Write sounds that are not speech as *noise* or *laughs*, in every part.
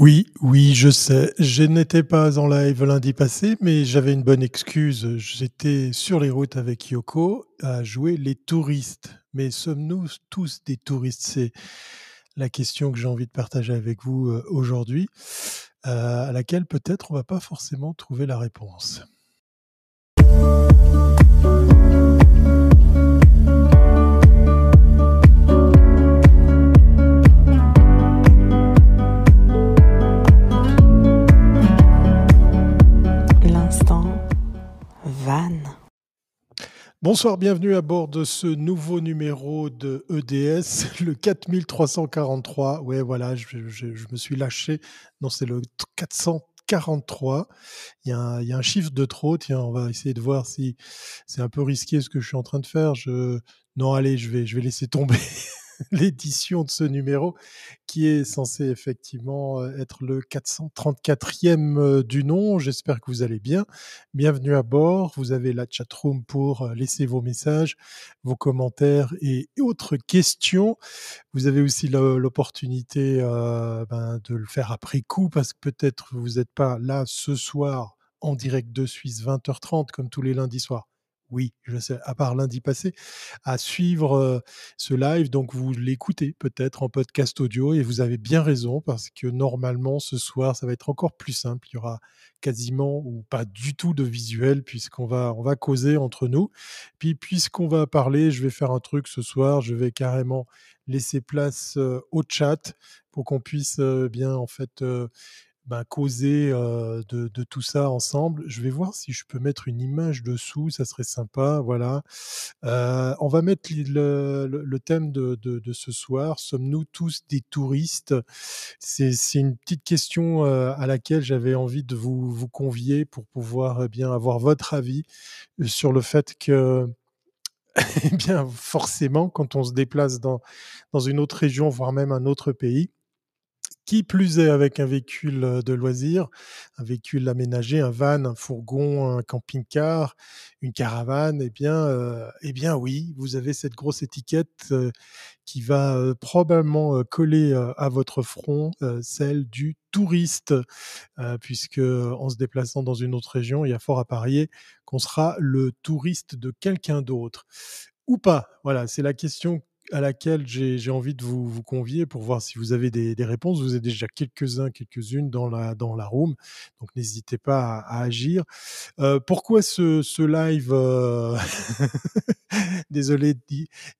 Oui, oui, je sais. Je n'étais pas en live lundi passé, mais j'avais une bonne excuse. J'étais sur les routes avec Yoko à jouer les touristes. Mais sommes-nous tous des touristes? C'est la question que j'ai envie de partager avec vous euh, aujourd'hui, euh, à laquelle peut-être on va pas forcément trouver la réponse. Bonsoir, bienvenue à bord de ce nouveau numéro de EDS, *laughs* le 4343. Ouais, voilà, je, me suis lâché. Non, c'est le 443. Il y, a un, il y, a un, chiffre de trop. Tiens, on va essayer de voir si c'est un peu risqué ce que je suis en train de faire. Non, allez, je vais, je vais laisser tomber. *laughs* *laughs* l'édition de ce numéro qui est censé effectivement euh, être le 434e euh, du nom. J'espère que vous allez bien. Bienvenue à bord. Vous avez la chatroom pour euh, laisser vos messages, vos commentaires et autres questions. Vous avez aussi l'opportunité ben, de le faire après coup parce que peut-être vous n'êtes pas là ce soir en direct de Suisse 20h30 comme tous les lundis soirs oui, je sais, à part lundi passé, à suivre ce live. Donc, vous l'écoutez peut-être en podcast audio et vous avez bien raison parce que normalement, ce soir, ça va être encore plus simple. Il y aura quasiment ou pas du tout de visuel puisqu'on va, on va causer entre nous. Puis, puisqu'on va parler, je vais faire un truc ce soir. Je vais carrément laisser place au chat pour qu'on puisse bien, en fait, ben, causer de, tout ça ensemble. Je vais voir si je peux mettre une image dessous, ça serait sympa. Voilà. on va mettre le, thème de, ce soir. Sommes-nous tous des touristes? C'est une petite question à laquelle j'avais envie de vous, vous convier pour pouvoir eh bien avoir votre avis sur le fait que *laughs* eh bien, forcément, quand on se déplace dans une autre région, voire même un autre pays, qui plus est avec un véhicule de loisir, un véhicule aménagé, un van, un fourgon, un camping-car, une caravane, eh bien, eh bien oui, vous avez cette grosse étiquette qui va probablement coller à votre front, celle du touriste, puisque en se déplaçant dans une autre région, il y a fort à parier qu'on sera le touriste de quelqu'un d'autre ou pas. Voilà, c'est la question à laquelle j'ai envie de vous, vous, convier pour voir si vous avez des, des réponses. Vous êtes déjà quelques-uns, quelques-unes dans la, dans la room, donc n'hésitez pas à, agir. Euh, pourquoi ce, ce live euh... *laughs* Désolé,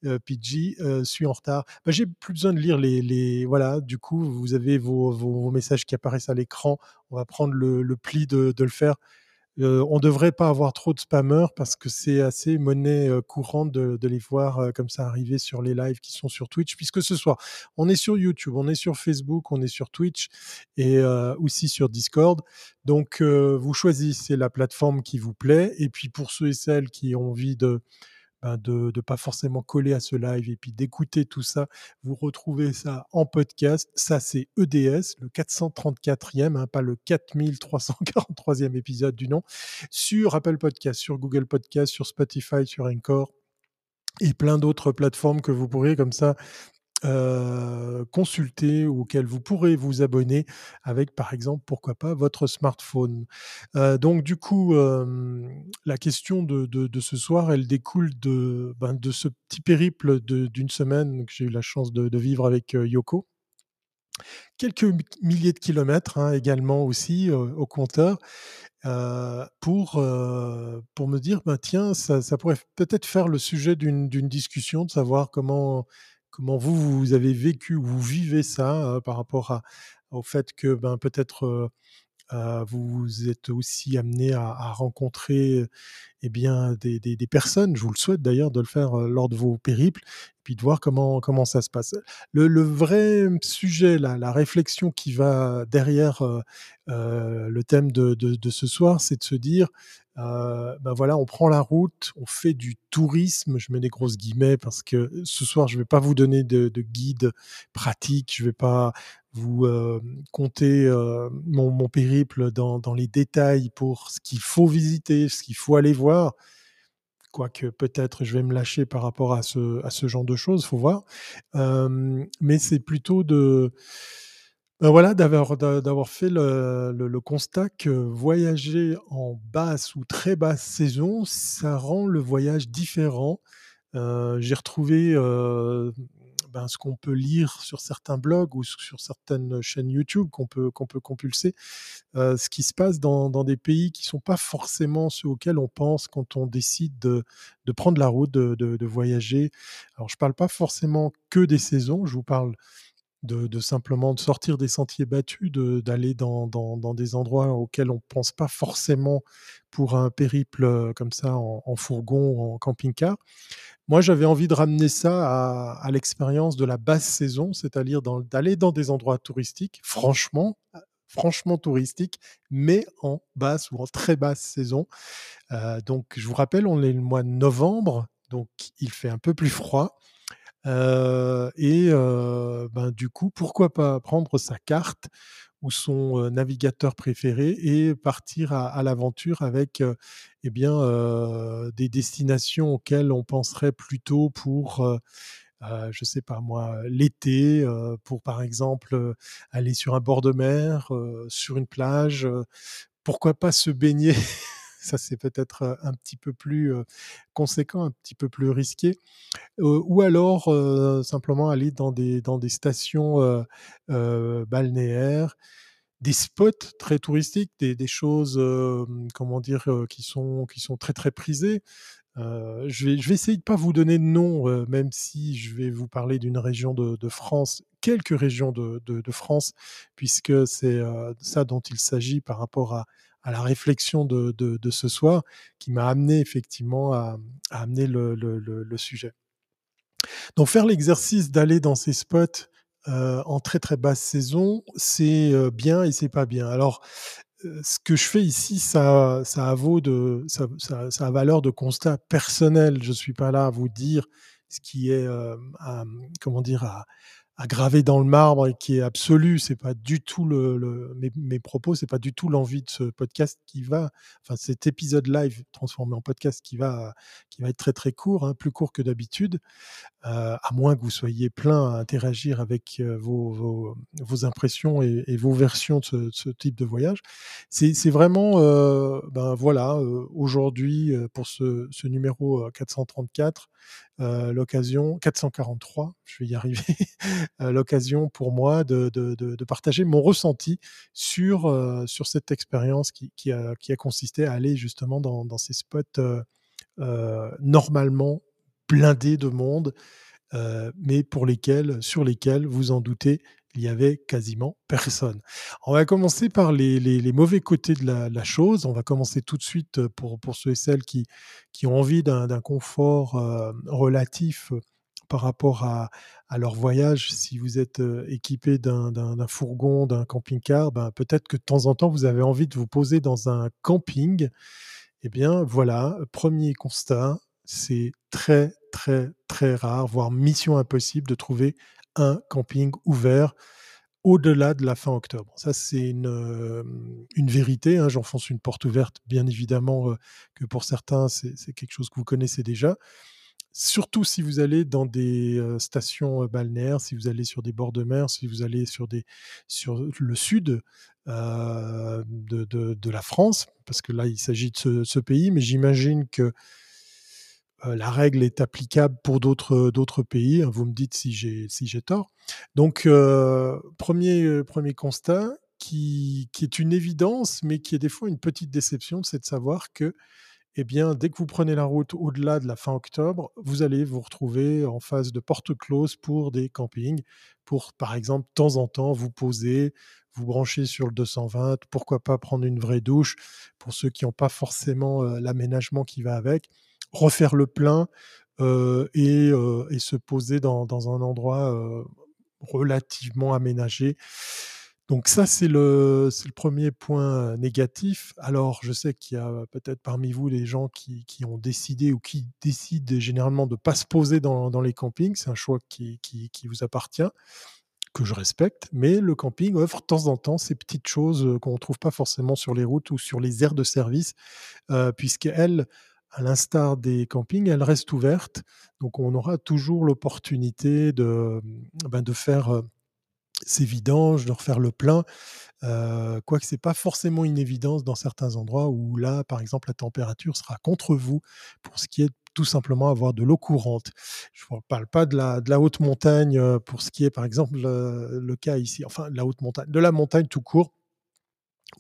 euh, PG, euh, suis en retard? Bah, J'ai plus besoin de lire les, les, Voilà, du coup, vous avez vos, vos, messages qui apparaissent à l'écran. On va prendre le, le pli de, de le faire on ne devrait pas avoir trop de spammers parce que c'est assez monnaie courante de, les voir comme ça arriver sur les lives qui sont sur Twitch, puisque ce soir, on est sur YouTube, on est sur Facebook, on est sur Twitch et aussi sur Discord. Donc, vous choisissez la plateforme qui vous plaît. Et puis, pour ceux et celles qui ont envie de ben, de ne pas forcément coller à ce live et puis d'écouter tout ça. Vous retrouvez ça en podcast. Ça, c'est EDS, le 434e, hein, pas le 4343e épisode du nom, sur Apple Podcast, sur Google Podcast, sur Spotify, sur Encore et plein d'autres plateformes que vous pourrez comme ça euh, consulter ou auquel vous pourrez vous abonner avec, par exemple, pourquoi pas, votre smartphone. Euh, donc, du coup, la question de, de, ce soir, elle découle de, ben, de ce petit périple d'une semaine que j'ai eu la chance de, vivre avec euh, Yoko. Quelques milliers de kilomètres hein, également aussi au compteur. pour, pour me dire, ben, tiens, ça, ça pourrait peut-être faire le sujet d'une discussion, de savoir comment, comment vous, vous avez vécu, vous vivez ça par rapport à, au fait que ben, peut-être vous êtes aussi amené à, rencontrer eh bien, des, personnes, je vous le souhaite d'ailleurs de le faire lors de vos périples, puis de voir comment, comment ça se passe. Le, vrai sujet, la, réflexion qui va derrière le thème de ce soir, c'est de se dire, ben voilà, on prend la route, on fait du tourisme, je mets des grosses guillemets parce que ce soir, je ne vais pas vous donner de, de guide pratique, je ne vais pas vous euh, compter euh, mon, périple dans, les détails pour ce qu'il faut visiter, ce qu'il faut aller voir. Quoique peut-être je vais me lâcher par rapport à ce, à ce genre de choses, faut voir. Mais c'est plutôt de Ben voilà, d'avoir d'a d'avoir fait le le constat que voyager en basse ou très basse saison, ça rend le voyage différent. Heu, j'ai retrouvé, heu, ben, ce qu'on peut lire sur certains blogs ou sur certaines chaînes YouTube qu'on peut peut compulser, heu, ce qui se passe dans dans des pays qui sont pas forcément ceux auxquels on pense quand on décide de de prendre la route, de de de voyager. Alors je parle pas forcément que des saisons, je vous parle de simplement de sortir des sentiers battus, d'aller dans dans dans des endroits auxquels on pense pas forcément pour un périple, heu, comme ça en en fourgon ou en camping-car. Moi, j'avais envie de ramener ça à l'expérience de la basse saison, c'est-à-dire d'aller dans des endroits touristiques, franchement, heu, franchement touristiques, mais en basse ou en très basse saison. Heu, donc je vous rappelle, on est le mois de novembre, donc il fait un peu plus froid. Heu et heu, ben, du coup, pourquoi pas prendre sa carte ou son, navigateur préféré et partir à l'aventure avec, et bien, des destinations auxquelles on penserait plutôt pour, heu, je sais pas moi, l'été, pour par exemple, aller sur un bord de mer, sur une plage, pourquoi pas se baigner? *laughs* Ça, c'est peut-être, un petit peu plus, conséquent, un petit peu plus risqué. Ou alors, simplement aller dans des stations, balnéaires, des spots très touristiques, des choses, comment dire? Qui sont qui sont très, très prisées. Je vais je vais essayer de pas vous donner de nom, même si je vais vous parler d'une région de France, quelques régions de de de France, puisque c'est, ça dont il s'agit par rapport à à la réflexion de ce soir, qui m'a amené effectivement à amener le sujet. Donc faire l'exercice d'aller dans ces spots, heu, en très, très basse saison, c'est, heu, bien et c'est pas bien. Alors, heu, ce que je fais ici, ça ça a vaut de ça a valeur de constat personnel. Je suis pas là à vous dire ce qui est, comment dire? À à graver dans le marbre et qui est absolu. C'est pas du tout le le mes mes propos, c'est pas du tout l'envie de ce podcast qui va enfin cet épisode live transformé en podcast qui va va être très, très court, hein, plus court que d'habitude heu, à moins que vous soyez plein à interagir avec, heu, vos vos impressions et vos versions de ce type de voyage. C'est vraiment, heu, ben, voilà, aujourd'hui, pour ce ce numéro, heu, 434, heu, l'occasion 443, je vais y *laughs* arriver, l'occasion pour moi de de partager mon ressenti sur, sur cette expérience qui qui a consisté à aller justement dans ces spots, normalement blindés de monde, heu, mais pour lesquels sur lesquels, vous en doutez, il y avait quasiment personne. On va commencer par les les mauvais côtés de la chose. On va commencer tout de suite, pour pour ceux et celles qui qui ont envie d'un confort, heu, relatif, par rapport à à leur voyage. Si vous êtes, équipé d'un fourgon, d'un camping-car, ben, peut-être que de temps en temps, vous avez envie de vous poser dans un camping. Et bien voilà, 1er constat, c'est très, très, très rare, voire mission impossible de trouver un camping ouvert au-delà de la fin octobre. Ça, c'est une, une vérité, hein, j'enfonce une porte ouverte, bien évidemment, heu, que pour certains, c'est quelque chose que vous connaissez déjà. Surtout si vous allez dans des, heu, stations, balnéaires, si vous allez sur des bords de mer, si vous allez sur des sur le sud, de de la France, parce que là, il s'agit de ce pays, mais j'imagine que heu, la règle est applicable pour d'autres, pays, hein. Vous me dites si j'ai si tort. Donc 1er, heu, 1er constat qui qui est une évidence, mais qui est des fois une petite déception, c'est de savoir que, et bien, dès que vous prenez la route au-delà de la fin octobre, vous allez vous retrouver en face de portes closes pour des campings. Pour, par exemple, de temps en temps, vous poser, vous brancher sur le 220, pourquoi pas prendre une vraie douche, pour ceux qui ont pas forcément, l'aménagement qui va avec. Refaire le plein, et se poser dans un endroit, relativement aménagé. Donc ça, c'est le le 1er point négatif. Alors, je sais qu'il y a peut-être parmi vous des gens qui ont décidé ou qui décident généralement de pas se poser dans les campings. C'est un choix qui qui vous appartient, que je respecte, mais le camping offre de temps en temps ces petites choses, heu, qu'on trouve pas forcément sur les routes ou sur les aires de service, heu, puisqu'elles, à l'instar des campings, elles restent ouvertes. Donc on aura toujours l'opportunité de, ben, de faire, heu ces vidanges, de refaire le plein. Heu, quoique c'est pas forcément une évidence dans certains endroits où là, par exemple, la température sera contre vous pour ce qui est tout simplement avoir de l'eau courante. Je ne parle pas de la de la haute montagne, heu, pour ce qui est, par exemple, le cas ici, enfin de la haute montagne, de la montagne tout court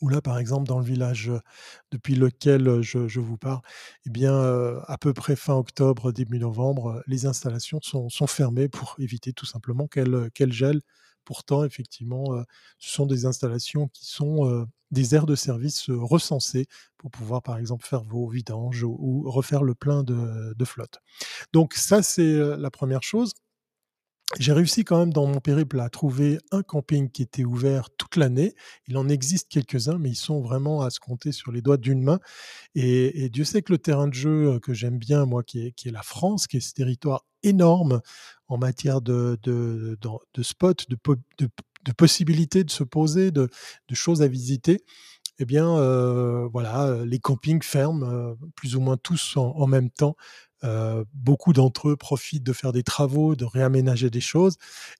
où là, par exemple, dans le village, heu, depuis lequel, je je vous parle, eh bien, à peu près fin octobre, début novembre, les installations sont sont fermées pour éviter tout simplement qu'elles, qu'elles gèlent. Pourtant, effectivement, heu, ce sont des installations qui sont, heu, des aires de service, heu, recensées pour pouvoir, par exemple, faire vos vidanges ou refaire le plein de flotte. Donc ça, c'est, la première chose. J'ai réussi quand même dans mon périple à trouver un camping qui était ouvert toute l'année. Il en existe quelques-uns, mais ils sont vraiment à se compter sur les doigts d'une main. Et, Dieu sait que le terrain de jeu euh, que j'aime bien, moi, qui qui est la France, qui est ce territoire énorme en matière de, de, de, de spots, de, de, possibilités de se poser, de, choses à visiter, eh bien, heu, voilà, heu, les campings ferment, heu, plus ou moins tous en même temps. Beaucoup d'entre eux profitent de faire des travaux, de réaménager des choses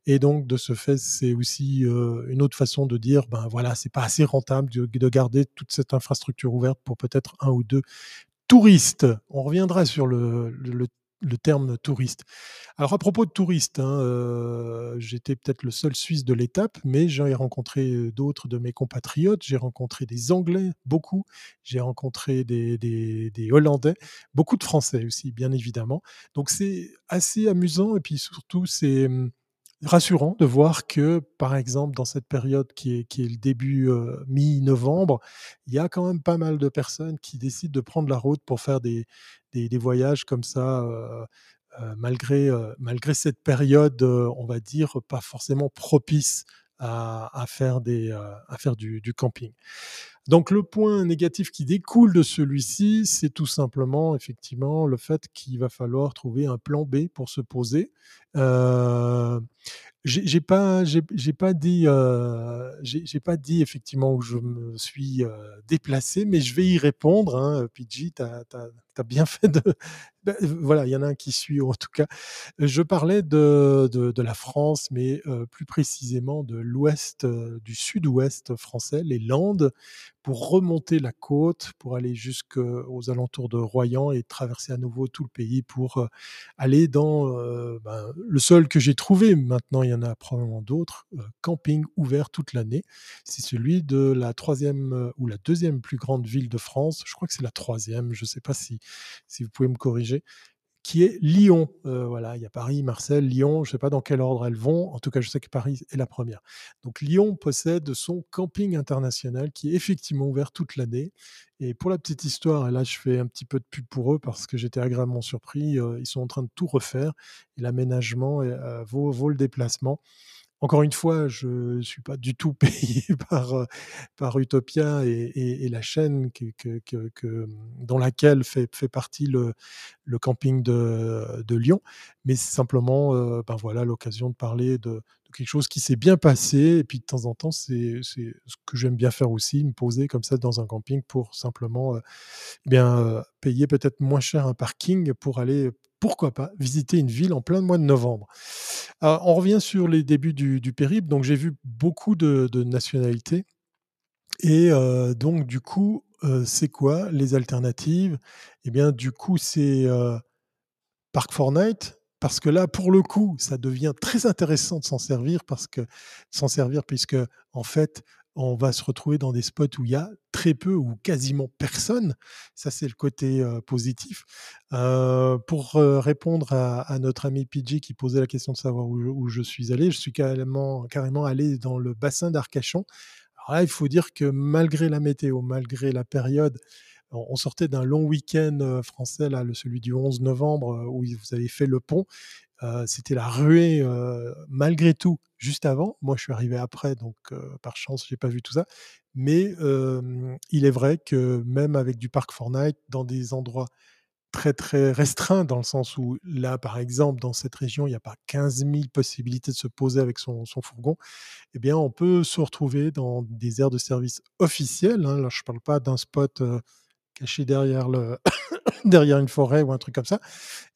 et donc de ce fait, c'est aussi, une autre façon de dire: «Ben, voilà, c'est pas assez rentable de de garder toute cette infrastructure ouverte pour peut-être un ou 2 touristes». On reviendra sur le le le terme touriste. Alors à propos de touristes, hein, heu, j'étais peut-être le seul Suisse de l'étape, mais j'ai rencontré, heu, d'autres de mes compatriotes. J'ai rencontré des Anglais, beaucoup. J'ai rencontré des des Hollandais, beaucoup de Français aussi, bien évidemment. Donc c'est assez amusant et puis surtout c'est, mmh, rassurant de voir que, par exemple, dans cette période qui est qui est le début, heu, mi-novembre, il y a quand même pas mal de personnes qui décident de prendre la route pour faire des des voyages comme ça, heu heu, malgré, heu, malgré cette période, on va dire, pas forcément propice à faire des, à faire du camping. Donc le point négatif qui découle de celui-ci, c'est tout simplement effectivement le fait qu'il va falloir trouver un plan B pour se poser. J'ai pas j'ai pas dit, heu, j'ai pas dit effectivement où je me suis, heu, déplacé, mais je vais y répondre, hein, Pidgey, tu as bien *laughs* fait de bah, voilà, il y en a un qui suit en tout cas. Je parlais de de la France, mais heu, plus précisément de l'ouest, heu, du sud-ouest français, les Landes, pour remonter la côte, pour aller jusqu'aux alentours de Royan et traverser à nouveau tout le pays pour, heu, aller dans, ben, le seul que j'ai trouvé, maintenant il y en a probablement d'autres, camping ouvert toute l'année. C'est celui de la troisième ou la deuxième plus grande ville de France, je crois que c'est la troisième. je ne sais pas si si vous pouvez me corriger qui est Lyon. Heu, voilà, il y a Paris, Marseille, Lyon, je ne sais pas dans quel ordre elles vont. En tout cas, je sais que Paris est la première. Donc Lyon possède son camping international qui est effectivement ouvert toute l'année et pour la petite histoire et là je fais un petit peu de pub pour eux parce que j'étais agréablement surpris, heu, ils sont en train de tout refaire et l'aménagement, vaut vaut le déplacement. Encore une fois, je ne suis pas du tout *laughs* payé par, heu, par Utopia et la chaîne que que que dans laquelle fait fait partie le le camping de de Lyon. Mais c'est simplement, heu, ben, voilà, l'occasion de parler de quelque chose qui s'est bien passé et puis de temps en temps, c'est ce que j'aime bien faire aussi, me poser comme ça dans un camping pour simplement, heu, eh bien, heu, payer peut-être moins cher un parking pour aller, pourquoi pas, visiter une ville en plein mois de novembre. Alors, on revient sur les débuts du périple. Donc j'ai vu beaucoup de nationalités et heu, donc du coup, heu, c'est quoi les alternatives? Eh bien, du coup, c'est, Park Fortnite parce que là, pour le coup, ça devient très intéressant de s'en servir parce que s'en servir puisque, en fait, on va se retrouver dans des spots où il y a très peu ou quasiment personne. Ça, c'est le côté, heu, positif. Heu, pour, heu, répondre à notre ami Pidgey qui posait la question de savoir où je suis allé, je suis carrément allé dans le bassin d'Arcachon. Alors là, il faut dire que malgré la météo, malgré la période, on sortait d'un long week-end, français là, celui du 11 novembre, où vous avez fait le pont. C'était la ruée, malgré tout, juste avant. Moi, je suis arrivé après, donc par chance, j'ai pas vu tout ça. Mais il est vrai que même avec du parc Fortnite, dans des endroits très, très restreints, dans le sens où là, par exemple, dans cette région, il y a pas 15 000 possibilités de se poser avec son fourgon. Eh bien, on peut se retrouver dans des aires de service officielles, hein. Là, je parle pas d'un spot, caché derrière le *coughs* derrière une forêt ou un truc comme ça.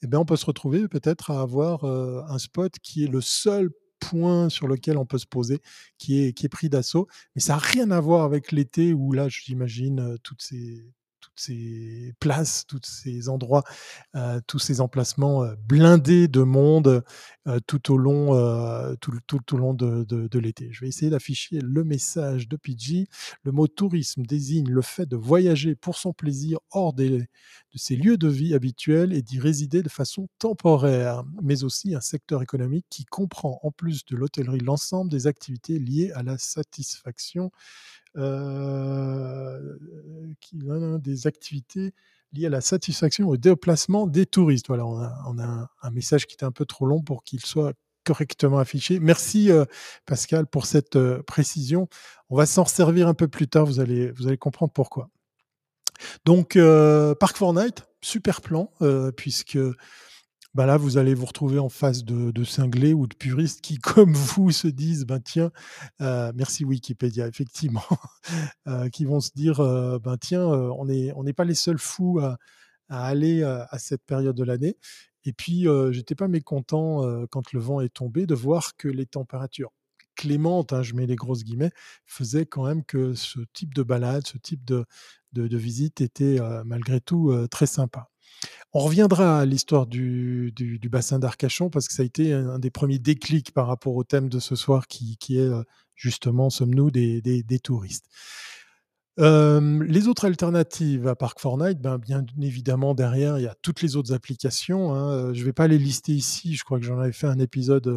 Eh bien, on peut se retrouver peut-être à avoir, heu, un spot qui est le seul point sur lequel on peut se poser qui est, qui est pris d'assaut. Mais ça n'a rien à voir avec l'été où là, j'imagine, toutes ces, ces places, tous ces endroits, tous ces emplacements blindés de monde tout au long, tout, tout, long de, de, l'été. Je vais essayer d'afficher le message de Pidgey. Le mot tourisme désigne le fait de voyager pour son plaisir hors des, de ses lieux de vie habituels et d'y résider de façon temporaire, mais aussi un secteur économique qui comprend en plus de l'hôtellerie l'ensemble des activités liées à la satisfaction euh, des activités liées à la satisfaction au déplacement des touristes. Voilà, on a, un, message qui était un peu trop long pour qu'il soit correctement affiché. Merci euh, Pascal pour cette euh, précision. On va s'en servir un peu plus tard, vous allez, vous allez comprendre pourquoi. Donc, Park Fortnite, super plan, puisque bah là, vous allez vous retrouver en face de, cinglés ou de puristes qui, *laughs* comme vous, se disent, ben tiens, euh, merci Wikipédia, effectivement, *laughs* euh, qui vont se dire, euh, ben tiens, on n'est on n'est pas les seuls fous à, aller à cette période de l'année. Et puis, j'étais pas mécontent quand le vent est tombé de voir que les températures clémentes, hein, je mets les grosses guillemets, faisaient quand même que ce type de balade, ce type de, de visite était malgré tout très sympa. On reviendra à l'histoire du, bassin d'Arcachon parce que ça a été un, des premiers déclics par rapport au thème de ce soir qui, est euh, justement, sommes-nous, des, touristes. Les autres alternatives à Park Fortnite, ben, bien évidemment, derrière, il y a toutes les autres applications. Hein. Je ne vais pas les lister ici. Je crois que j'en avais fait un épisode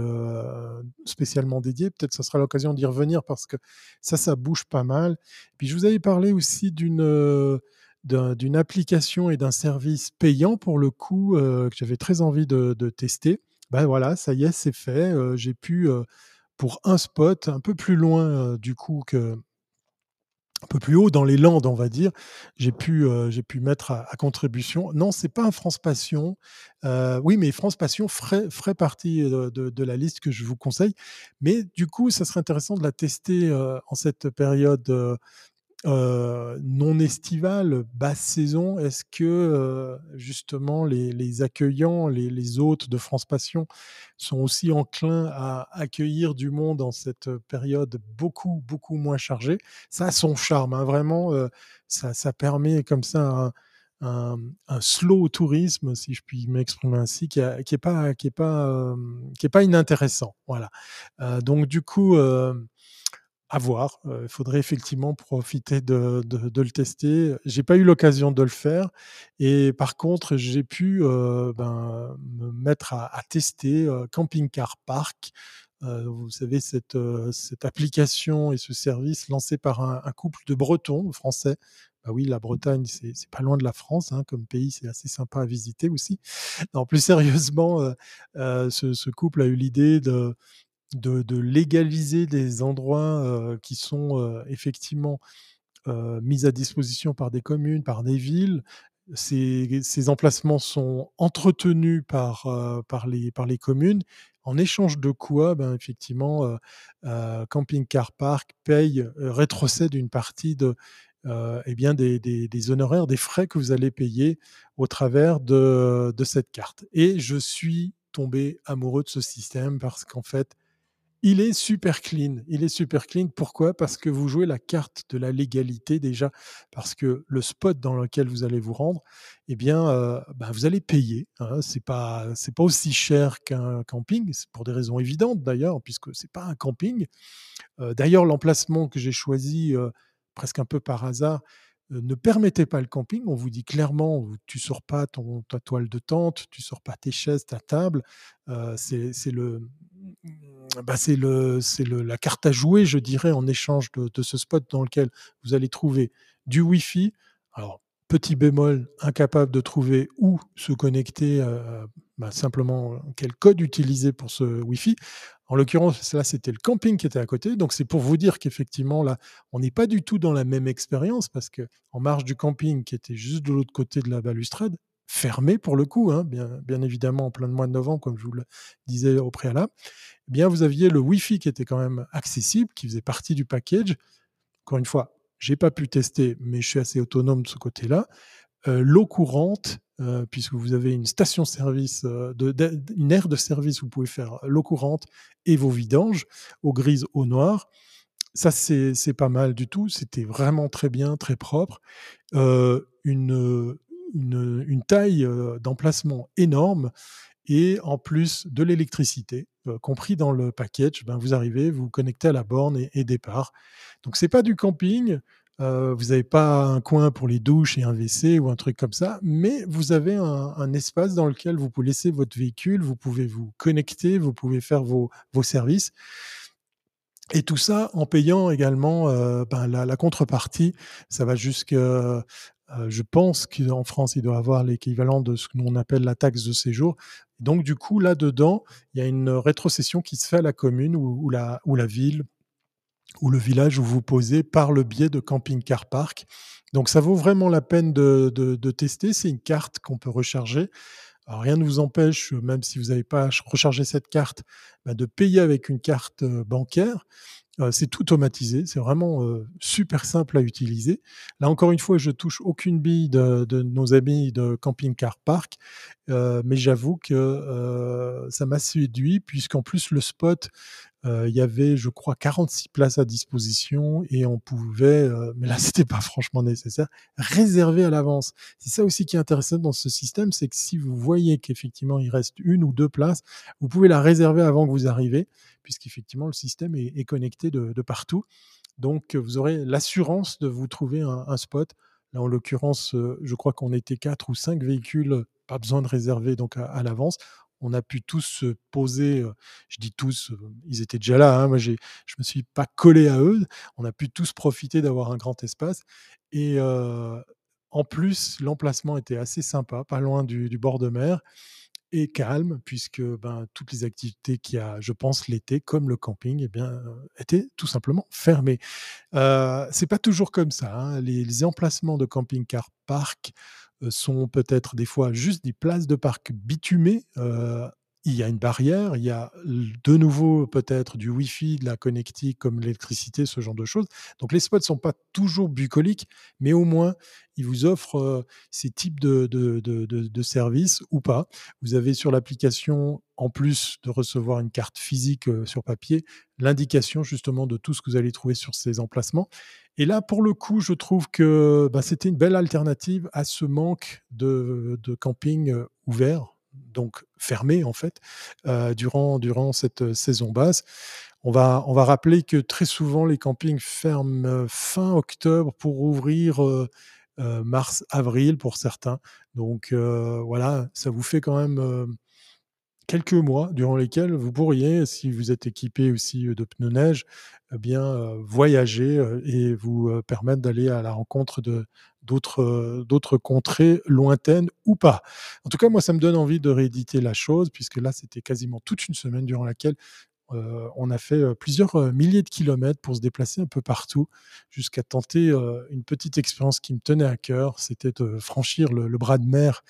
spécialement dédié. Peut-être que ça sera l'occasion d'y revenir parce que ça, ça bouge pas mal. Puis je vous avais parlé aussi d'une d'une application et d'un service payant pour le coup euh, que j'avais très envie de, tester. Ben voilà, ça y est, c'est fait. Euh, j'ai pu, euh, pour un spot un peu plus loin du coup que un peu plus haut dans les Landes, on va dire, j'ai pu, j'ai pu mettre à, contribution. Non, c'est pas un France Passion. oui, mais France Passion ferait, partie de, de, la liste que je vous conseille. Mais du coup, ça serait intéressant de la tester en cette période non estivale, basse saison, est-ce que justement les, accueillants, les, hôtes de France Passion sont aussi enclins à accueillir du monde en cette période beaucoup, beaucoup moins chargée? Ça a son charme, hein, vraiment, ça, permet comme ça un, slow tourisme, si je puis m'exprimer ainsi, qui n'est pas, qui est pas, qui est pas inintéressant. Voilà. donc du coup à voir. Il faudrait effectivement profiter de, le tester. J'ai pas eu l'occasion de le faire. Et par contre, j'ai pu ben, me mettre à, tester Camping Car Park. vous savez, cette, cette application et ce service lancé par un, couple de Bretons français. Bah oui, la Bretagne, c'est pas loin de la France hein, comme pays, c'est assez sympa à visiter aussi. Non, plus sérieusement, ce, couple a eu l'idée de, de, légaliser des endroits qui sont effectivement mis à disposition par des communes, par des villes. Ces, emplacements sont entretenus par, par, les, par les communes. En échange de quoi, ben, effectivement, Camping Car Park paye, rétrocède une partie de, eh bien des, des, honoraires, des frais que vous allez payer au travers de, de cette carte. Et je suis tombé amoureux de ce système parce qu'en fait, il est super clean. Il est super clean. Pourquoi? Parce que vous jouez la carte de la légalité déjà, parce que le spot dans lequel vous allez vous rendre, eh bien, euh, bah, vous allez payer. Hein. C'est pas, pas aussi cher qu'un camping, c'est pour des raisons évidentes d'ailleurs, puisque c'est pas un camping. Euh, d'ailleurs, l'emplacement que j'ai choisi euh, presque un peu par hasard, ne permettait pas le camping. On vous dit clairement, tu sors pas ton, ta toile de tente, tu sors pas tes chaises, ta table. c'est le, bah c'est le, le, la carte à jouer, je dirais, en échange de, ce spot dans lequel vous allez trouver du Wi-Fi. Alors, petit bémol, incapable de trouver où se connecter, bah, simplement quel code utiliser pour ce Wi-Fi. En l'occurrence, là, c'était le camping qui était à côté. Donc, c'est pour vous dire qu'effectivement, là, on n'est pas du tout dans la même expérience parce que en marge du camping qui était juste de l'autre côté de la balustrade, fermé pour le coup, hein, bien, évidemment en plein mois de novembre, comme je vous le disais au préalable, eh bien, vous aviez le Wi-Fi qui était quand même accessible, qui faisait partie du package. Encore une fois, j'ai pas pu tester, mais je suis assez autonome de ce côté-là. l'eau courante, puisque vous avez une station-service, une aire de service vous pouvez faire l'eau courante et vos vidanges, eau grise, eau noire. Ça, c'est pas mal du tout. C'était vraiment très bien, très propre. une, une, taille d'emplacement énorme et en plus de l'électricité, compris dans le package. Ben, vous arrivez, vous connectez à la borne et, départ. Donc, c'est pas du camping. vous n'avez pas un coin pour les douches et un WC ou un truc comme ça, mais vous avez un, espace dans lequel vous pouvez laisser votre véhicule, vous pouvez vous connecter, vous pouvez faire vos, vos services. Et tout ça en payant également euh, ben, la, contrepartie. Ça va jusqu'à, euh, je pense qu'en France, il doit avoir l'équivalent de ce que l'on appelle la taxe de séjour. Donc du coup, là-dedans, il y a une rétrocession qui se fait à la commune ou, la, ville ou le village où vous posez par le biais de Camping Car Park. Donc ça vaut vraiment la peine de tester. C'est une carte qu'on peut recharger rien ne vous empêche, même si vous n'avez pas rechargé cette carte, bah, de payer avec une carte bancaire. c'est tout automatisé, c'est vraiment super simple à utiliser. Là encore une fois, je touche aucune bille de, nos amis de Camping Car Park, mais j'avoue que ça m'a séduit puisqu'en plus le spot il y avait, je crois, 46 places à disposition et on pouvait, mais là, *laughs* c'était pas franchement nécessaire, réserver à l'avance. C'est ça aussi qui est intéressant dans ce système, c'est que si vous voyez qu'effectivement il reste une ou deux places, vous pouvez la réserver avant que vous arrivez, puisqu'effectivement le système est, connecté de, partout. Donc, vous aurez l'assurance de vous trouver un, spot. Là, en l'occurrence, je crois qu'on était quatre ou cinq véhicules, pas besoin de réserver donc à l'avance on a pu tous se poser, je dis tous, ils étaient déjà là, hein, je me suis pas collé à eux, on a pu tous profiter d'avoir un grand espace et en plus l'emplacement était assez sympa, pas loin du, bord de mer et calme puisque ben, toutes les activités qu'il y a, je pense, l'été, comme le camping, eh bien, étaient tout simplement fermées. Euh, c'est pas toujours comme ça. Hein. Les, emplacements de camping-car park sont peut-être des fois juste des places de parc bitumées. Il y a une barrière, il y a de nouveau peut-être du Wi-Fi, de la connectique comme l'électricité, ce genre de choses. Donc les spots ne sont pas toujours bucoliques, mais au moins ils vous offrent ces types de, de, de, services ou pas. Vous avez sur l'application, en plus de recevoir une carte physique sur papier, l'indication justement de tout ce que vous allez trouver sur ces emplacements. Et là, pour le coup, je trouve que bah, c'était une belle alternative à ce manque de, camping ouvert, donc fermé en fait, durant, durant cette saison basse. On va, on va rappeler que très souvent, les campings ferment fin octobre pour ouvrir mars-avril pour certains. Donc voilà, ça vous fait quand même quelques mois durant lesquels vous pourriez, si vous êtes équipé aussi de pneus neige, eh bien voyager et vous permettre d'aller à la rencontre de d'autres d'autres contrées lointaines ou pas. En tout cas, moi, ça me donne envie de rééditer la chose puisque là, c'était quasiment toute une semaine durant laquelle on a fait plusieurs milliers de kilomètres pour se déplacer un peu partout, jusqu'à tenter une petite expérience qui me tenait à cœur, c'était de franchir le, bras de mer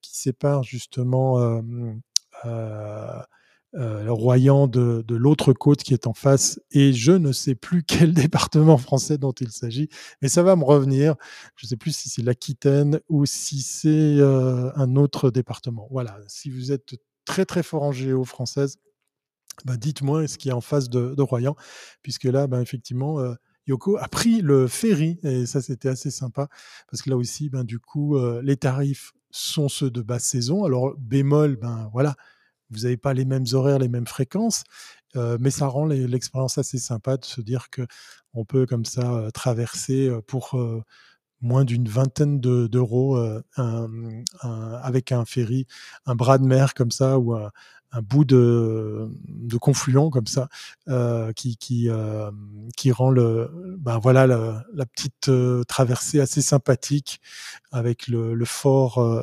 qui sépare justement euh, Royan de, de l'autre côte qui est en face, et je ne sais plus *laughs* quel département français dont il s'agit, mais ça va me revenir. Je ne sais plus si c'est l'Aquitaine ou si c'est euh, un autre département. Voilà, si vous êtes très très fort en géo française, bah, dites-moi ce qui est en face de, de Royan, puisque là, ben, effectivement, euh, Yoko a pris le ferry, et ça c'était assez sympa, parce que là aussi, ben, du coup, euh, les tarifs sont ceux de basse saison. Alors, bémol, ben voilà, vous n'avez pas les mêmes horaires, les mêmes fréquences, euh, mais ça rend l'expérience assez sympa de se dire que on peut comme ça euh, traverser euh, pour moins d'une vingtaine d'euros avec un ferry, un bras de mer comme ça ou un, bout de, confluent comme ça qui rend le ben voilà la, petite traversée assez sympathique avec le fort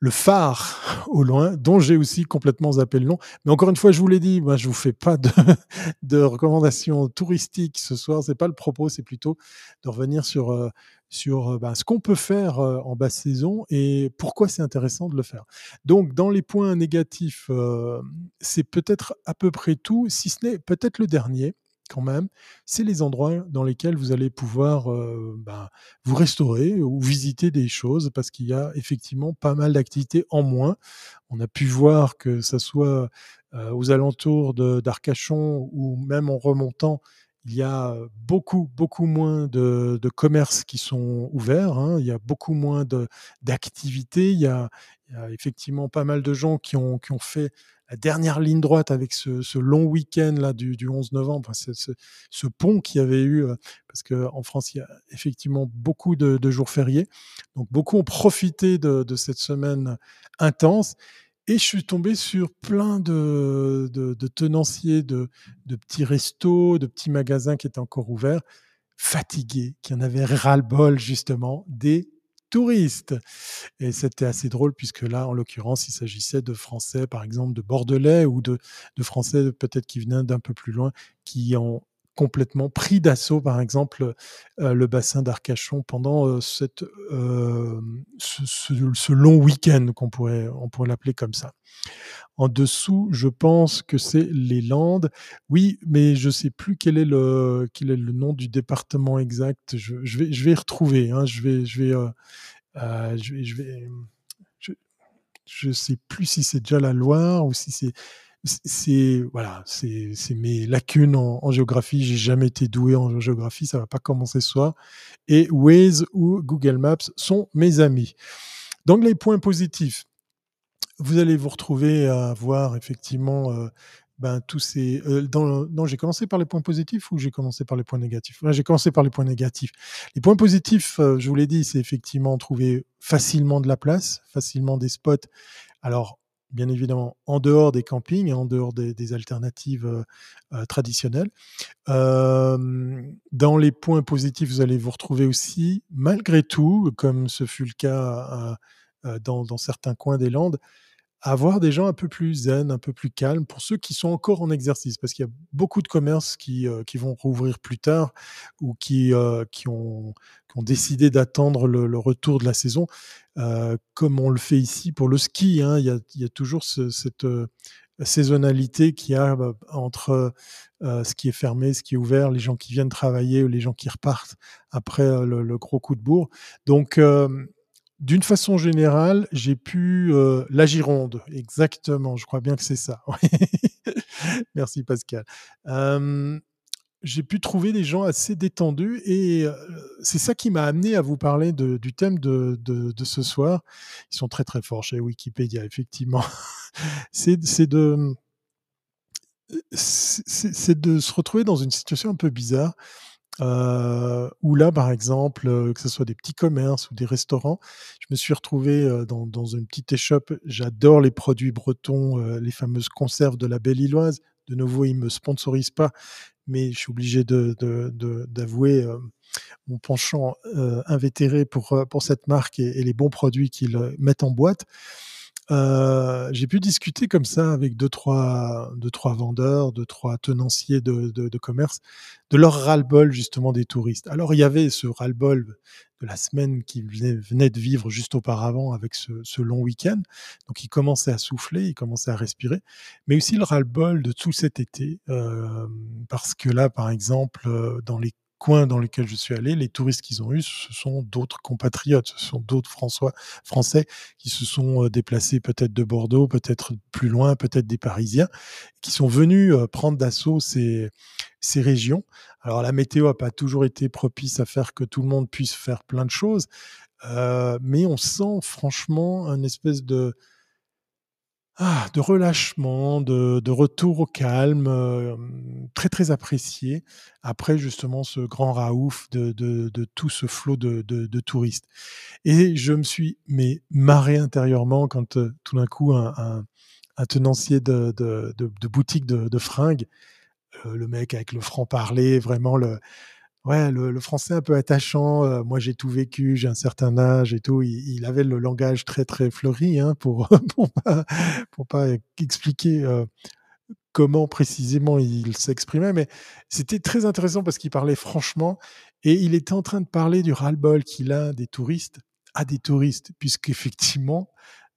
le phare au loin, dont j'ai aussi complètement zappé le nom. Mais encore une fois, je vous l'ai dit, moi, je vous fais pas de, *laughs* de recommandations touristiques ce soir. C'est pas le propos, c'est plutôt de revenir sur euh, sur euh, ben, ce qu'on peut faire euh, en basse saison et pourquoi c'est intéressant de le faire. Donc, dans les points négatifs, c'est peut-être à peu près tout, si ce n'est peut-être le dernier. Quand même, c'est les endroits dans lesquels vous allez pouvoir euh, ben, vous restaurer ou visiter des choses parce qu'il y a effectivement pas mal d'activités en moins. On a pu voir que ça soit euh, aux alentours d'Arcachon ou même en remontant, il y a beaucoup, beaucoup moins de, commerces qui sont ouverts. Hein. Il y a beaucoup moins d'activités. Il, il, y a effectivement pas mal de gens qui ont, qui ont fait la dernière ligne droite avec ce, long week-end là du, 11 novembre, ce, pont qui avait eu, euh, parce qu'en France il y a effectivement beaucoup de, jours fériés, donc beaucoup ont profité de, cette semaine intense. Et je suis tombé sur plein de, tenanciers de, petits restos, de petits magasins qui étaient encore ouverts, fatigués, qui en avaient ras-le-bol justement des touristes. Et c'était assez drôle puisque là, en l'occurrence, il s'agissait de Français, par exemple, de Bordelais ou de, Français peut-être qui venaient d'un peu plus loin, qui ont complètement pris d'assaut, par exemple, euh, le bassin d'Arcachon pendant euh, cette, euh, ce, long week-end qu'on pourrait, on pourrait l'appeler comme ça. En dessous, je pense que c'est les Landes. Oui, mais je ne sais plus quel est le, quel est le nom du département exact. Je, vais, je vais retrouver. Hein. Je vais, je vais, je je je, sais plus si c'est déjà la Loire ou si c'est c'est voilà, c'est mes lacunes en, géographie. J'ai jamais été doué en géographie, ça va pas commencer ce soir. Et Waze ou Google Maps sont mes amis. Donc les points positifs, vous allez vous retrouver à voir effectivement euh, ben, tous ces. Euh, dans, non, j'ai commencé par les points positifs ou j'ai commencé par les points négatifs? J'ai commencé par les points négatifs. Les points positifs, euh, je vous l'ai dit, c'est effectivement trouver facilement de la place, facilement des spots. Alors, bien évidemment en dehors des campings, en dehors des, alternatives euh, euh, traditionnelles. dans les points positifs, vous allez vous retrouver aussi, malgré tout, comme ce fut le cas euh, dans, certains coins des Landes, avoir des gens un peu plus zen, un peu plus calmes, pour ceux qui sont encore en exercice, parce qu'il y a beaucoup de commerces qui, euh, qui vont rouvrir plus tard ou qui, euh, qui, ont, qui ont décidé d'attendre le, retour de la saison, euh, comme on le fait ici pour le ski. Hein. Il, y a, il, y a, toujours cette saisonnalité qu'il y a bah, entre ce qui est fermé, ce qui est ouvert, les gens qui viennent travailler ou les gens qui repartent après le, le gros coup de bourre. Donc, d'une façon générale, j'ai pu euh, la Gironde, exactement. Je crois bien que c'est ça. *laughs* Merci Pascal. j'ai pu trouver des gens assez détendus et euh, c'est ça qui m'a amené à vous parler du thème de, ce soir. Ils sont très très forts chez Wikipédia, effectivement. *laughs* c'est de c'est de se retrouver dans une situation un peu bizarre euh, où là, par exemple, euh, que ce soit des petits commerces ou des restaurants, je me suis retrouvé euh, dans, dans, une petite échoppe. J'adore les produits bretons, euh, les fameuses conserves de la Belle Illoise. De nouveau, ils ne me sponsorisent pas, mais je suis obligé d'avouer mon penchant invétéré pour, pour cette marque et les bons produits qu'ils mettent en boîte. Euh, j'ai pu discuter comme ça avec deux trois, deux, trois vendeurs, deux, trois tenanciers de, de, de commerce, de leur ras-le-bol justement des touristes. Alors il y avait ce ras-le-bol de la semaine qu'ils venaient de vivre juste auparavant avec ce, ce long week-end. Donc ils commençaient à souffler, ils commençaient à respirer, mais aussi le ras-le-bol de tout cet été, euh, parce que là, par exemple, euh, dans les coins dans lesquels je suis allé, les touristes qu'ils ont eus, ce sont d'autres compatriotes, ce sont d'autres François, Français qui se sont euh, déplacés peut-être de Bordeaux, peut-être plus loin, peut-être des Parisiens, qui sont venus euh, prendre d'assaut ces, ces régions. Alors la météo n'a pas toujours été propice à faire que tout le monde puisse faire plein de choses, euh, mais on sent franchement un espèce de ah, de relâchement, de, retour au calme, euh, très très apprécié après justement ce grand raouf de, tout ce flot de, touristes. Et je me suis mais marré intérieurement quand euh, tout d'un coup un, tenancier de, boutique de, fringues, euh, le mec avec le franc parler, vraiment le ouais, le, français un peu attachant. Euh, moi, j'ai tout vécu, j'ai un certain âge et tout. Il, avait le langage très très fleuri hein, pour *laughs* pour pas, expliquer euh, comment précisément il s'exprimait, mais c'était très intéressant parce qu'il parlait franchement et il était en train de parler du ras-le-bol qu'il a des touristes à des touristes, puisqu'effectivement,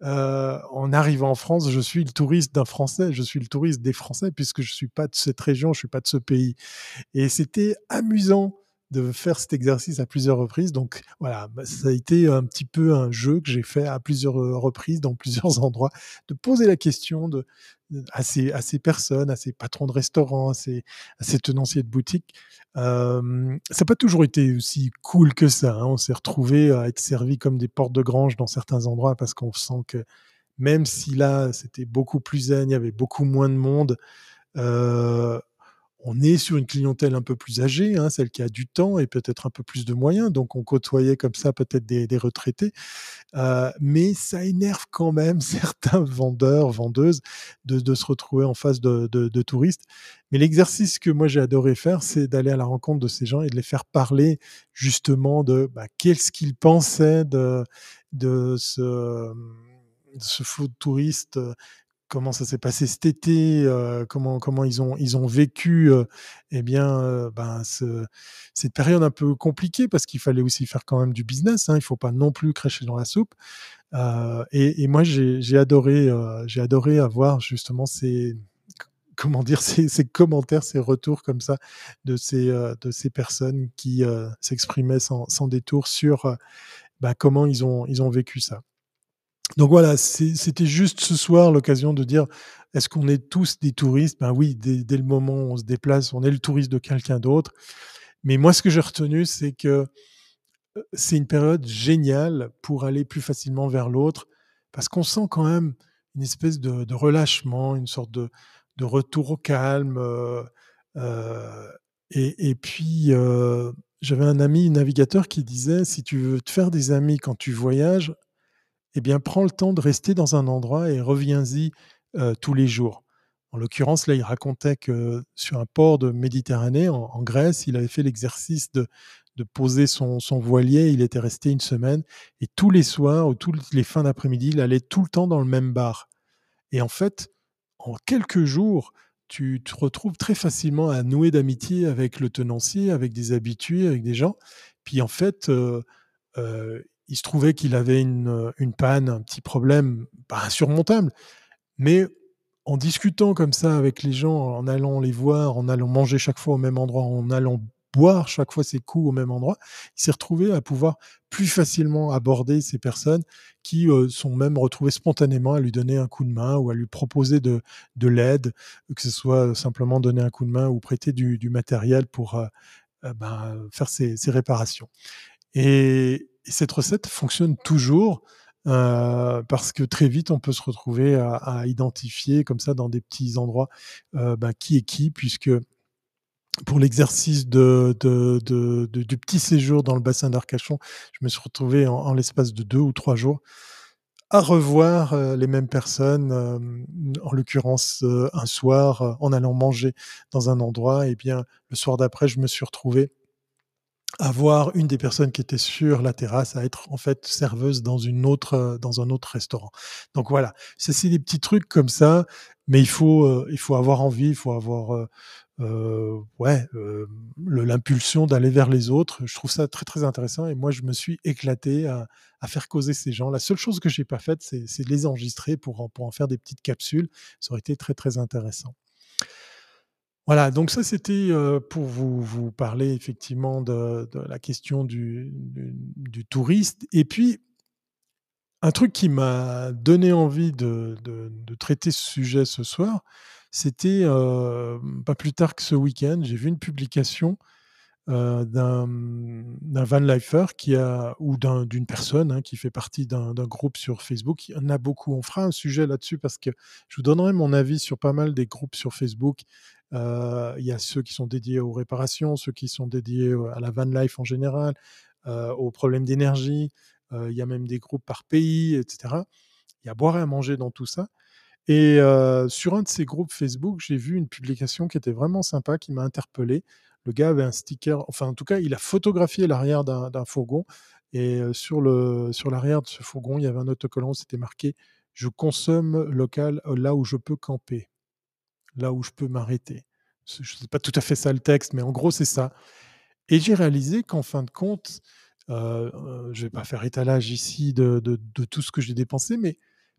euh, en arrivant en France, je suis le touriste d'un Français, je suis le touriste des Français puisque je suis pas de cette région, je suis pas de ce pays. Et c'était amusant de faire cet exercice à plusieurs reprises. Donc voilà, bah, ça a été un petit peu un jeu que j'ai fait à plusieurs euh, reprises dans *laughs* plusieurs endroits, de poser la question de, à, ces, à ces personnes, à ces patrons de restaurants, à ces, à ces tenanciers de boutiques. Euh, ça n'a pas toujours été aussi cool que ça. Hein. On s'est retrouvé à être servi comme des portes de grange dans certains endroits parce qu'on sent que même si là c'était beaucoup plus zen, il y avait beaucoup moins de monde, euh, on est sur une clientèle un peu plus âgée, hein, celle qui a du temps et peut-être un peu plus de moyens. Donc, on côtoyait comme ça peut-être des, retraités. Euh, mais ça énerve quand même *laughs* certains vendeurs, vendeuses, de, se retrouver en face de, touristes. Mais l'exercice que moi j'ai adoré faire, c'est d'aller à la rencontre de ces gens et de les faire parler justement de bah, qu'est-ce qu'ils pensaient de, ce, ce flot de touristes comment ça s'est passé cet été, euh, comment comment ils ont vécu, euh, eh bien, euh, ben cette période un peu compliquée parce qu'il fallait aussi faire quand même du business. Hein, il faut pas non plus cracher dans la soupe. Et, moi j'ai adoré avoir justement *laughs* ces commentaires, ces retours comme ça de ces personnes qui s'exprimaient sans, détour sur bah, comment ils ont ils ont vécu ça. Donc voilà, c'était juste ce soir l'occasion de dire est-ce qu'on est tous des touristes? Ben oui, dès, le moment où on se déplace, on est le touriste de quelqu'un d'autre. Mais moi, ce que j'ai retenu, c'est que euh, c'est une période géniale pour aller plus facilement vers l'autre, parce qu'on sent quand même une espèce de, relâchement, une sorte de, retour au calme. Euh, euh, et, puis, j'avais un ami navigateur qui disait, si tu veux te faire des amis quand tu voyages, eh bien, prends le temps de rester dans un endroit et reviens-y tous les jours. En l'occurrence, là, il racontait que sur un port de Méditerranée, en, Grèce, il avait fait l'exercice de, poser son, voilier. Il était resté une semaine et tous les soirs ou toutes les fins d'après-midi, il allait tout le temps dans le même bar. Et en fait, en quelques jours, tu te retrouves très facilement à nouer d'amitié avec le tenancier, avec des habitués, avec des gens. Puis en fait, il se trouvait qu'il avait une, une, panne, un petit problème, pas insurmontable, mais en discutant comme ça avec les gens, en allant les voir, en allant manger chaque fois au même endroit, en allant boire chaque fois ses coups au même endroit, il s'est retrouvé à pouvoir plus facilement aborder ces personnes qui euh, sont même retrouvées spontanément à lui donner un coup de main ou à lui proposer de, de l'aide, que ce soit simplement donner un coup de main ou prêter du, matériel pour euh, euh, ben, faire ses, ses réparations. Et cette recette fonctionne toujours euh, parce que très vite on peut se retrouver à, identifier comme ça dans des petits endroits euh, bah, qui est qui, puisque pour l'exercice de, du petit séjour dans le bassin d'Arcachon, je me suis retrouvé en, l'espace de deux ou trois jours à revoir euh, les mêmes personnes, en l'occurrence un soir, en allant manger dans un endroit, et bien le soir d'après, je me suis retrouvé à voir une des personnes qui était sur la terrasse à être en fait serveuse dans une autre euh, dans un autre restaurant. Donc voilà, c'est des petits trucs comme ça, mais il faut euh, il faut avoir envie, il faut avoir euh, euh ouais l'impulsion d'aller vers les autres. Je trouve ça très très intéressant et moi je me suis éclaté à, faire causer ces gens. La seule chose que j'ai pas faite, c'est les enregistrer pour pour en faire des petites capsules. Ça aurait été très très intéressant. Voilà, donc ça c'était pour vous, parler effectivement de, la question du, touriste. Et puis, un truc qui m'a donné envie de, traiter ce sujet ce soir, c'était pas plus tard que ce week-end, j'ai vu une publication d'un van lifer qui a, ou d'une personne hein, qui fait partie d'un groupe sur Facebook. Il y en a beaucoup. On fera un sujet là-dessus parce que je vous donnerai mon avis sur pas mal des groupes sur Facebook il y a ceux qui sont dédiés aux réparations, ceux qui sont dédiés à la van life en général, aux problèmes d'énergie. il y a même des groupes par pays, etc. Il y a boire et à manger dans tout ça. Et sur un de ces groupes Facebook, j'ai vu une publication qui était vraiment sympa, qui m'a interpellé. Le gars avait un sticker, enfin en tout cas, il a photographié l'arrière d'un fourgon. Et sur l'arrière de ce fourgon, il y avait un autocollant, c'était marqué Je consomme local là où je peux camper là où je peux m'arrêter. Je ne sais pas tout à fait ça le texte, mais en gros, c'est ça. Et j'ai réalisé qu'en fin de compte, euh, euh, je ne vais pas faire étalage ici de, tout ce que j'ai dépensé, mais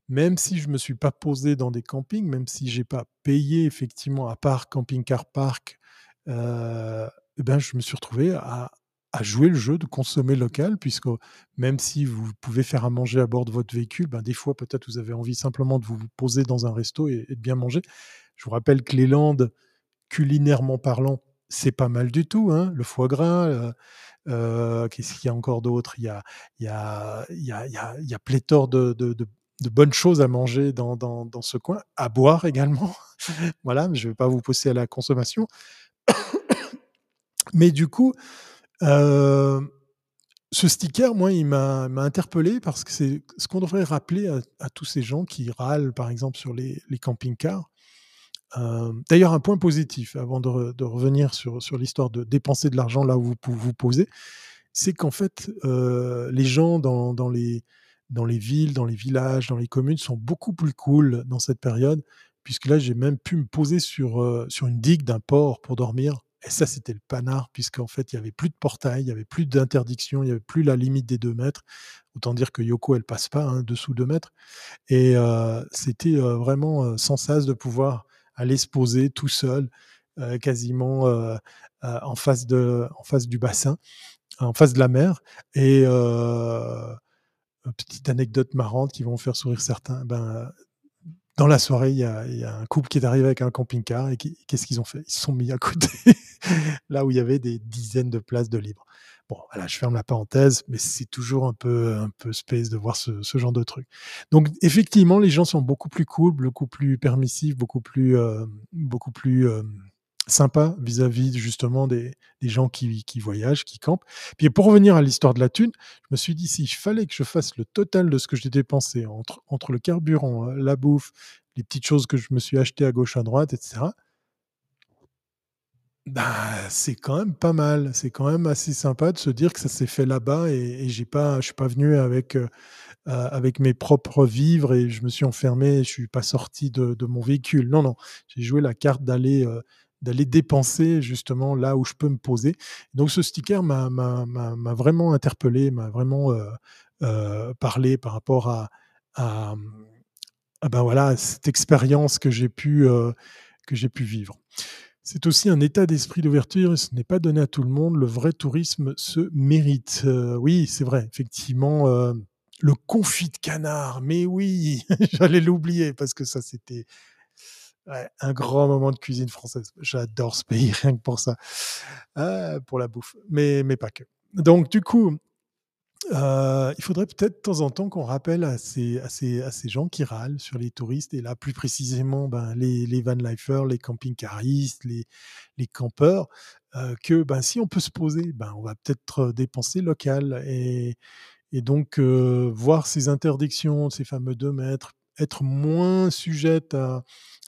même si je me suis pas posé dans des campings, même si j'ai pas payé effectivement à part Camping Car Park, heu et ben, je me suis retrouvé à jouer le jeu de consommer local puisque même si vous pouvez faire à manger à bord de votre véhicule, ben, des fois peut-être vous avez envie simplement de vous poser dans un resto et de bien manger. Je vous rappelle que les Landes, culinairement parlant, c'est pas mal du tout, hein. Le foie gras, heu heu, qu'est-ce qu'il y a encore d'autre? Il y a il il y a il y a pléthore de bonnes choses à manger dans ce coin, à boire également. *laughs* Voilà, je vais pas vous pousser à la consommation. *coughs* Mais du coup, heu, ce sticker, moi, il m'a interpellé parce que c'est ce qu'on devrait rappeler à tous ces gens qui râlent, par exemple, sur les camping-cars. D'ailleurs, un point positif avant de re de revenir sur sur l'histoire de dépenser de l'argent là où vous pou vous posez, c'est qu'en fait, les gens dans dans les dans les villes, dans les villages, dans les communes sont beaucoup plus cool dans cette période, puisque là, j'ai même pu me poser sur, sur une digue d'un port pour dormir et ça, c'était le panard puisqu'en fait, il y avait plus de portail, il y avait plus d'interdiction, il y avait plus la limite des 2 mètres. Autant dire que Yoko, elle passe pas, hein, dessous 2 mètres et c'était, vraiment, sans sas de pouvoir aller se poser tout seul, heu, quasiment, heu heu, en face de en face du bassin, en face de la mer et petite anecdote marrante qui vont faire sourire certains, ben, dans la soirée, il y a un couple qui est arrivé avec un camping-car et qu'est-ce qu'ils ont fait? Ils se sont mis à côté, *laughs* là où il y avait des dizaines de places de libres. Bon, voilà, je ferme la parenthèse, mais c'est toujours un peu un peu space de voir ce genre de truc. Donc effectivement, les gens sont beaucoup plus cool, beaucoup plus permissifs, beaucoup plus, hem, beaucoup plus, hem, sympas vis-à-vis justement des des gens qui qui voyagent, qui campent. Puis pour revenir à l'histoire de la thune, je me suis dit: «S'il fallait que je fasse le total de ce que j'ai dépensé entre entre le carburant, heu, la bouffe, les petites choses que je me suis achetées à gauche, à droite et cetera» bah, c'est quand même pas mal. C'est quand même assez sympa de se dire que ça s'est fait là-bas et et j'ai pas je suis pas venu avec, heu heu, avec mes propres vivres et je me suis enfermé, je suis pas sorti de mon véhicule. Non, non, j'ai joué la carte d'aller, heu, d'aller dépenser justement là où je peux me poser. Donc ce sticker m'a m'a vraiment interpellé, m'a vraiment, parlé par rapport à à, mmh, ah bah, voilà, cette expérience que j'ai pu, que j'ai pu vivre. C'est aussi un état d'esprit d'ouverture et ce n'est pas donné à tout le monde. Le vrai tourisme se mérite. Heu, oui, c'est vrai, effectivement, heu, le confit de canard, mais oui, *laughs* j'allais l'oublier parce que ça, c'était un grand moment de cuisine française. J'adore ce pays *laughs* rien que pour ça, ah, pour la bouffe, mais pas que. Donc du coup, Heu, il faudrait peut-être de temps en temps qu'on rappelle à ces gens qui râlent sur les touristes et là plus précisément, ben, les les van lifers, les camping-caristes, les campeurs, heu, que, ben, si on peut se poser, ben, on va peut-être, heu, dépenser local et donc voir ces interdictions, ces fameux 2 mètres, être moins sujette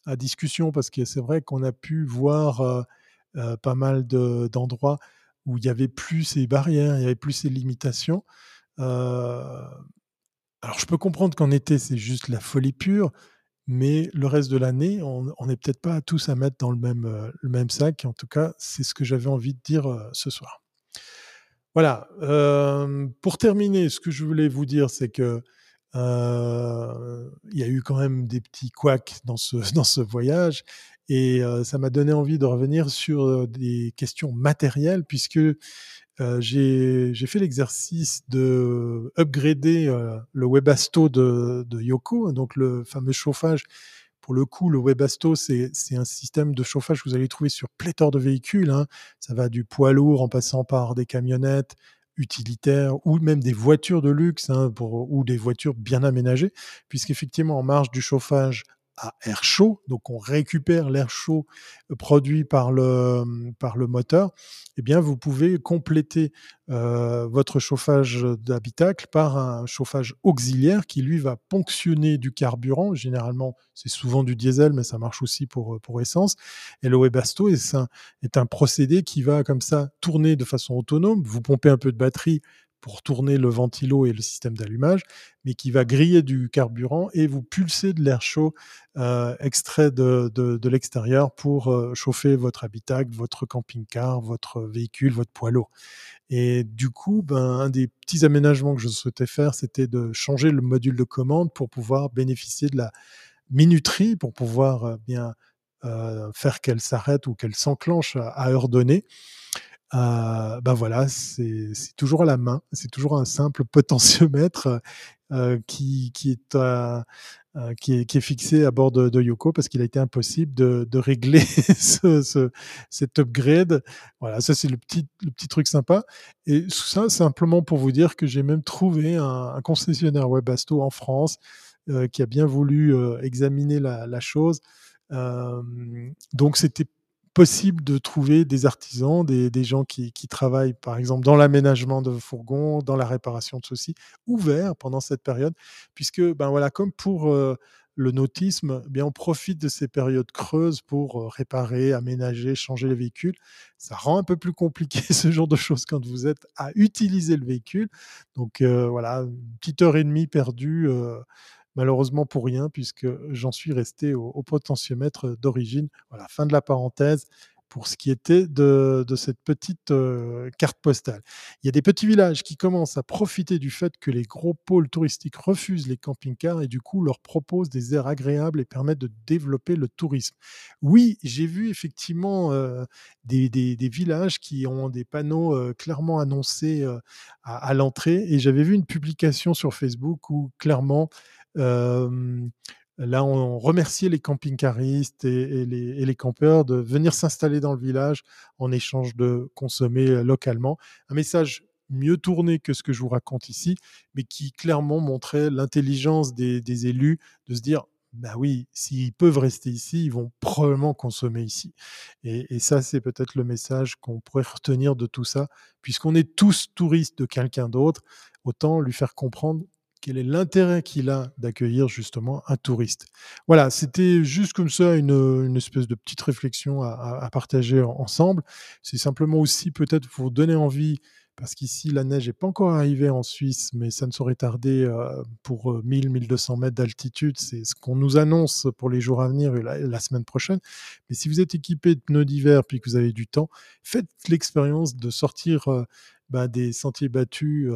à discussion parce que c'est vrai qu'on a pu voir, pas mal de d'endroits où il y avait plus ces barrières, il y avait plus ces limitations. Heu, alors je peux comprendre qu'en été, c'est juste la folie pure, mais le reste de l'année, on n'est peut-être pas tous à mettre dans le même, heu, le même sac. En tout cas, c'est ce que j'avais envie de dire, heu, ce soir. Voilà, pour terminer, ce que je voulais vous dire, c'est que, il y a eu quand même des petits couacs dans ce *laughs* voyage et heu, ça m'a donné envie de revenir sur, heu, des questions matérielles puisque, heu, j'ai fait l'exercice de upgrader, le Webasto de Yoko, donc le fameux chauffage. Pour le coup, le Webasto, c'est un système de chauffage que vous allez trouver sur pléthore de véhicules, hein. Ça va du poids lourd en passant par des camionnettes utilitaires ou même des voitures de luxe, hein, ou des voitures bien aménagées. Puisqu'effectivement, en marge du chauffage à air chaud, donc on récupère l'air chaud, heu, produit par le, mmh, par le moteur, eh bien vous pouvez compléter, heu, votre chauffage, d'habitacle par un chauffage auxiliaire qui lui va ponctionner du carburant. Généralement, c'est souvent du diesel, mais ça marche aussi pour, heu, pour essence et le Webasto est un est un procédé qui va comme ça tourner de façon autonome. Vous pompez un peu de batterie pour tourner le ventilo et le système d'allumage, mais qui va griller du carburant et vous pulser de l'air chaud euh, extrait de, de, l'extérieur pour euh, chauffer votre habitacle, votre camping-car, votre véhicule, votre lourd. Et du coup, ben, un des petits aménagements que je souhaitais faire, c'était de changer le module de commande pour pouvoir bénéficier de la minuterie, pour pouvoir bien faire qu'elle s'arrête ou qu'elle s'enclenche à, heure donnée. Ben voilà, c'est toujours à la main, c'est toujours un simple *laughs* potentiomètre qui, qui, est qui, est, fixé à bord de, Yoko parce qu'il a été impossible de, régler *laughs* ce, ce, cet upgrade. Voilà, ça c'est le petit, truc sympa. Et ça, simplement pour vous dire que j'ai même trouvé un, concessionnaire Webasto en France euh, qui a bien voulu euh, examiner la, la chose. donc c'était possible de trouver des artisans, des, gens qui, travaillent par exemple dans l'aménagement de fourgons, dans la réparation de ceux-ci, ouverts pendant cette période, puisque ben voilà, comme pour euh, le nautisme, eh bien on profite de ces périodes creuses pour euh, réparer, aménager, changer les véhicules. Ça rend un peu plus compliqué *laughs* ce genre de choses quand vous êtes à utiliser le véhicule. Donc euh, voilà, une petite heure et demie perdue malheureusement pour rien, puisque j'en suis resté au, potentiomètre d'origine. Voilà, fin de la parenthèse pour ce qui était de, cette petite euh, carte postale. Il y a des petits villages qui commencent à profiter du fait que les gros pôles touristiques refusent les camping-cars et du coup leur proposent des aires agréables et permettent de développer le tourisme. Oui, j'ai vu effectivement euh, des, villages qui ont des panneaux euh, clairement annoncés à l'entrée et j'avais vu une publication sur Facebook où clairement là, on remerciait les camping-caristes et, les, campeurs de venir s'installer dans le village en échange de consommer localement. Un message mieux tourné que ce que je vous raconte ici, mais qui clairement montrait l'intelligence des, élus de se dire bah oui, s'ils peuvent rester ici, ils vont probablement consommer ici. Et, et ça, c'est peut-être le message qu'on pourrait retenir de tout ça, puisqu'on est tous touristes de quelqu'un d'autre, autant lui faire comprendre quel est l'intérêt qu'il a d'accueillir justement un touriste. Voilà, c'était juste comme ça une, espèce de petite réflexion à, partager ensemble. C'est simplement aussi peut-être pour vous donner envie, parce qu'ici la neige n'est pas encore arrivée en Suisse, mais ça ne saurait tarder euh, pour 1000-1200 euh, mètres d'altitude. C'est ce qu'on nous annonce pour les jours à venir et la, semaine prochaine. Mais si vous êtes équipé de pneus d'hiver puis que vous avez du temps, faites l'expérience de sortir euh, bah, des sentiers battus.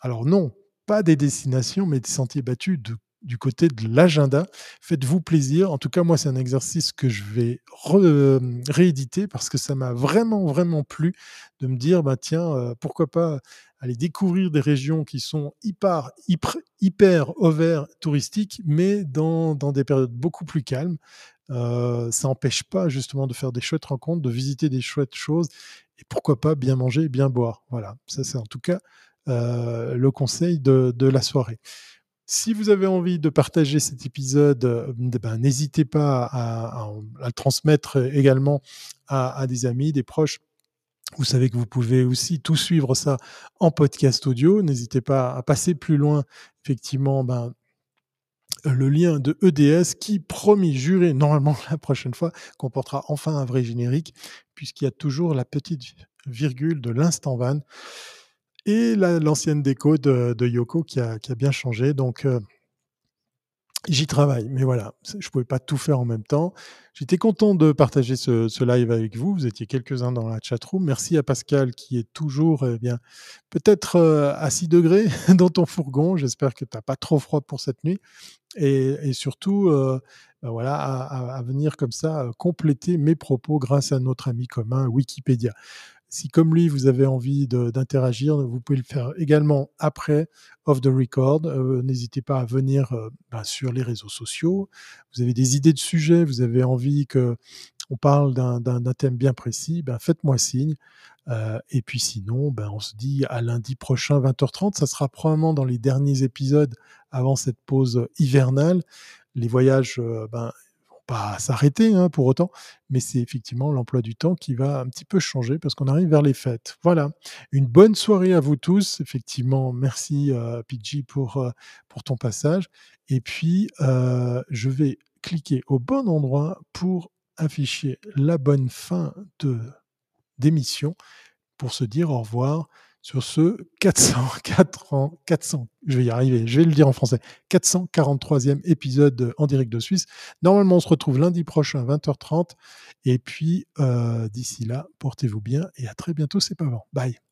alors non, pas des destinations, mais des sentiers battus du côté de l'agenda. Faites-vous plaisir. En tout cas, moi, c'est un exercice que je vais euh, rééditer parce que ça m'a vraiment, vraiment plu de me dire, bah, tiens, euh, pourquoi pas aller découvrir des régions qui sont hyper, hyper, hyper touristiques, mais dans, dans, des périodes beaucoup plus calmes. Euh, ça n'empêche pas justement de faire des chouettes rencontres, de visiter des chouettes choses et pourquoi pas bien manger et bien boire. Voilà, ça c'est en tout cas le conseil de, la soirée. Si vous avez envie de partager cet épisode, euh, ben, n'hésitez pas à, le transmettre également à, des amis, des proches. Vous savez que vous pouvez aussi tout suivre ça en podcast audio. N'hésitez pas à passer plus loin, effectivement, ben, le lien de EDS qui, promis, juré, normalement *laughs* la prochaine fois, comportera enfin un vrai générique, puisqu'il y a toujours la petite virgule de l'instant van et l'ancienne déco de, Yoko qui a, qui a, bien changé. Donc, euh, j'y travaille. Mais voilà, je ne pouvais pas tout faire en même temps. J'étais content de partager ce, live avec vous. Vous étiez quelques-uns dans la chatroom. Merci à Pascal qui est toujours eh bien peut-être euh, à 6 degrés *laughs* dans ton fourgon. J'espère que tu n'as pas trop froid pour cette nuit. Et, surtout, euh, voilà, à, venir comme ça compléter mes propos grâce à notre ami commun Wikipédia. Si comme lui, vous avez envie d'interagir, vous pouvez le faire également après off the record. Euh, n'hésitez pas à venir euh, ben, sur les réseaux sociaux. Vous avez des idées de sujets, vous avez envie que on parle d'un thème bien précis, ben faites-moi signe. Euh, et puis sinon, ben on se dit à lundi prochain 20h30. Ça sera probablement dans les derniers épisodes avant cette pause hivernale. Les voyages, ben, pas s'arrêter hein, pour autant, mais c'est effectivement l'emploi du temps qui va un petit peu changer parce qu'on arrive vers les fêtes. Voilà, une bonne soirée à vous tous. Effectivement, merci euh, PG pour, euh, pour ton passage. Et puis, euh, je vais cliquer au bon endroit pour afficher la bonne fin de d'émission pour se dire au revoir sur ce 404 ans, 400, je vais y arriver, je vais le dire en français, 443e épisode en direct de Suisse. Normalement, on se retrouve lundi prochain, 20h30. Et puis, euh, d'ici là, portez-vous bien et à très bientôt, c'est pas avant. Bye.